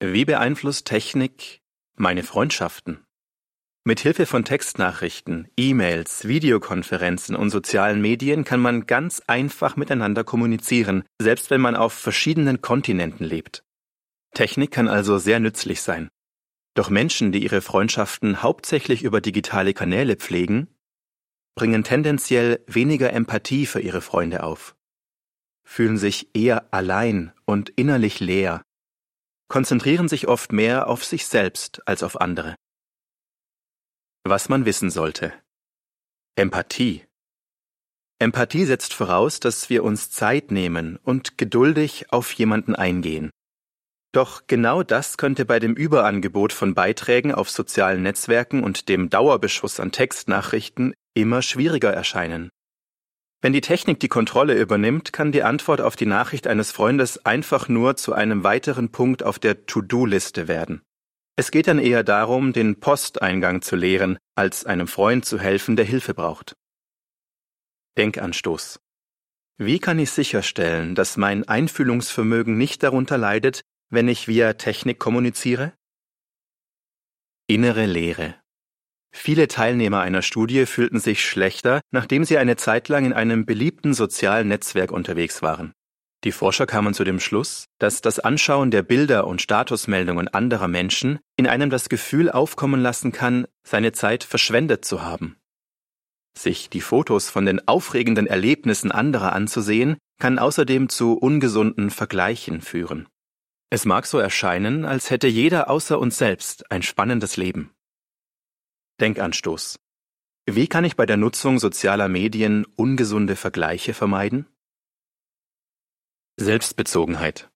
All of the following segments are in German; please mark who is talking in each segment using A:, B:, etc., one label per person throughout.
A: Wie beeinflusst Technik meine Freundschaften? Mit Hilfe von Textnachrichten, E-Mails, Videokonferenzen und sozialen Medien kann man ganz einfach miteinander kommunizieren, selbst wenn man auf verschiedenen Kontinenten lebt. Technik kann also sehr nützlich sein. Doch Menschen, die ihre Freundschaften hauptsächlich über digitale Kanäle pflegen, bringen tendenziell weniger Empathie für ihre Freunde auf, fühlen sich eher allein und innerlich leer, konzentrieren sich oft mehr auf sich selbst als auf andere. Was man wissen sollte. Empathie. Empathie setzt voraus, dass wir uns Zeit nehmen und geduldig auf jemanden eingehen. Doch genau das könnte bei dem Überangebot von Beiträgen auf sozialen Netzwerken und dem Dauerbeschuss an Textnachrichten immer schwieriger erscheinen. Wenn die Technik die Kontrolle übernimmt, kann die Antwort auf die Nachricht eines Freundes einfach nur zu einem weiteren Punkt auf der To-Do-Liste werden. Es geht dann eher darum, den Posteingang zu leeren, als einem Freund zu helfen, der Hilfe braucht. Denkanstoß. Wie kann ich sicherstellen, dass mein Einfühlungsvermögen nicht darunter leidet, wenn ich via Technik kommuniziere? Innere Leere. Viele Teilnehmer einer Studie fühlten sich schlechter, nachdem sie eine Zeit lang in einem beliebten sozialen Netzwerk unterwegs waren. Die Forscher kamen zu dem Schluss, dass das Anschauen der Bilder und Statusmeldungen anderer Menschen in einem das Gefühl aufkommen lassen kann, seine Zeit verschwendet zu haben. Sich die Fotos von den aufregenden Erlebnissen anderer anzusehen, kann außerdem zu ungesunden Vergleichen führen. Es mag so erscheinen, als hätte jeder außer uns selbst ein spannendes Leben. Denkanstoß. Wie kann ich bei der Nutzung sozialer Medien ungesunde Vergleiche vermeiden? Selbstbezogenheit.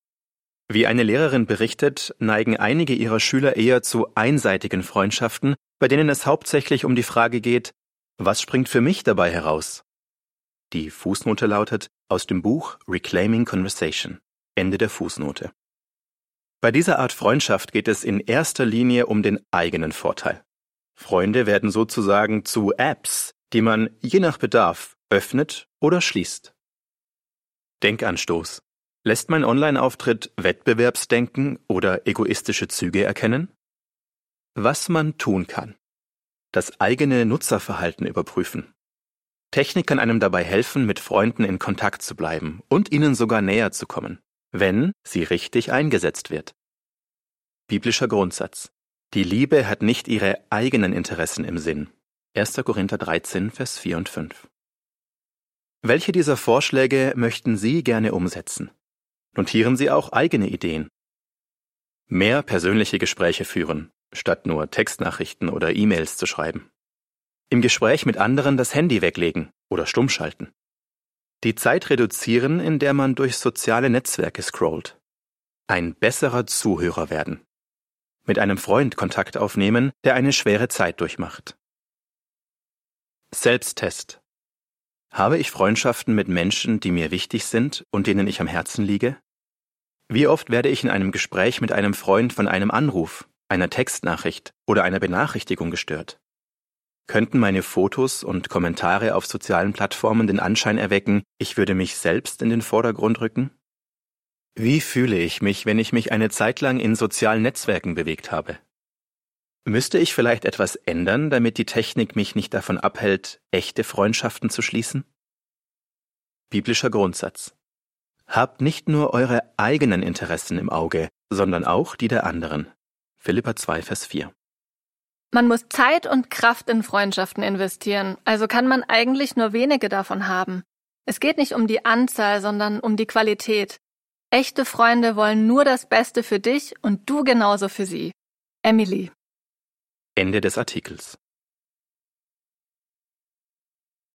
A: Wie eine Lehrerin berichtet, neigen einige ihrer Schüler eher zu einseitigen Freundschaften, bei denen es hauptsächlich um die Frage geht, was springt für mich dabei heraus? Die Fußnote lautet aus dem Buch Reclaiming Conversation. Ende der Fußnote. Bei dieser Art Freundschaft geht es in erster Linie um den eigenen Vorteil. Freunde werden sozusagen zu Apps, die man je nach Bedarf öffnet oder schließt. Denkanstoß. Lässt mein Online-Auftritt Wettbewerbsdenken oder egoistische Züge erkennen? Was man tun kann. Das eigene Nutzerverhalten überprüfen. Technik kann einem dabei helfen, mit Freunden in Kontakt zu bleiben und ihnen sogar näher zu kommen, wenn sie richtig eingesetzt wird. Biblischer Grundsatz. Die Liebe hat nicht ihre eigenen Interessen im Sinn. 1. Korinther 13, Vers 4 und 5. Welche dieser Vorschläge möchten Sie gerne umsetzen? Notieren Sie auch eigene Ideen. Mehr persönliche Gespräche führen, statt nur Textnachrichten oder E-Mails zu schreiben. Im Gespräch mit anderen das Handy weglegen oder stummschalten. Die Zeit reduzieren, in der man durch soziale Netzwerke scrollt. Ein besserer Zuhörer werden mit einem Freund Kontakt aufnehmen, der eine schwere Zeit durchmacht. Selbsttest. Habe ich Freundschaften mit Menschen, die mir wichtig sind und denen ich am Herzen liege? Wie oft werde ich in einem Gespräch mit einem Freund von einem Anruf, einer Textnachricht oder einer Benachrichtigung gestört? Könnten meine Fotos und Kommentare auf sozialen Plattformen den Anschein erwecken, ich würde mich selbst in den Vordergrund rücken? Wie fühle ich mich, wenn ich mich eine Zeit lang in sozialen Netzwerken bewegt habe? Müsste ich vielleicht etwas ändern, damit die Technik mich nicht davon abhält, echte Freundschaften zu schließen? Biblischer Grundsatz. Habt nicht nur eure eigenen Interessen im Auge, sondern auch die der anderen. Philippa 2, Vers 4.
B: Man muss Zeit und Kraft in Freundschaften investieren, also kann man eigentlich nur wenige davon haben. Es geht nicht um die Anzahl, sondern um die Qualität. Echte Freunde wollen nur das Beste für dich und du genauso für sie. Emily.
A: Ende des Artikels.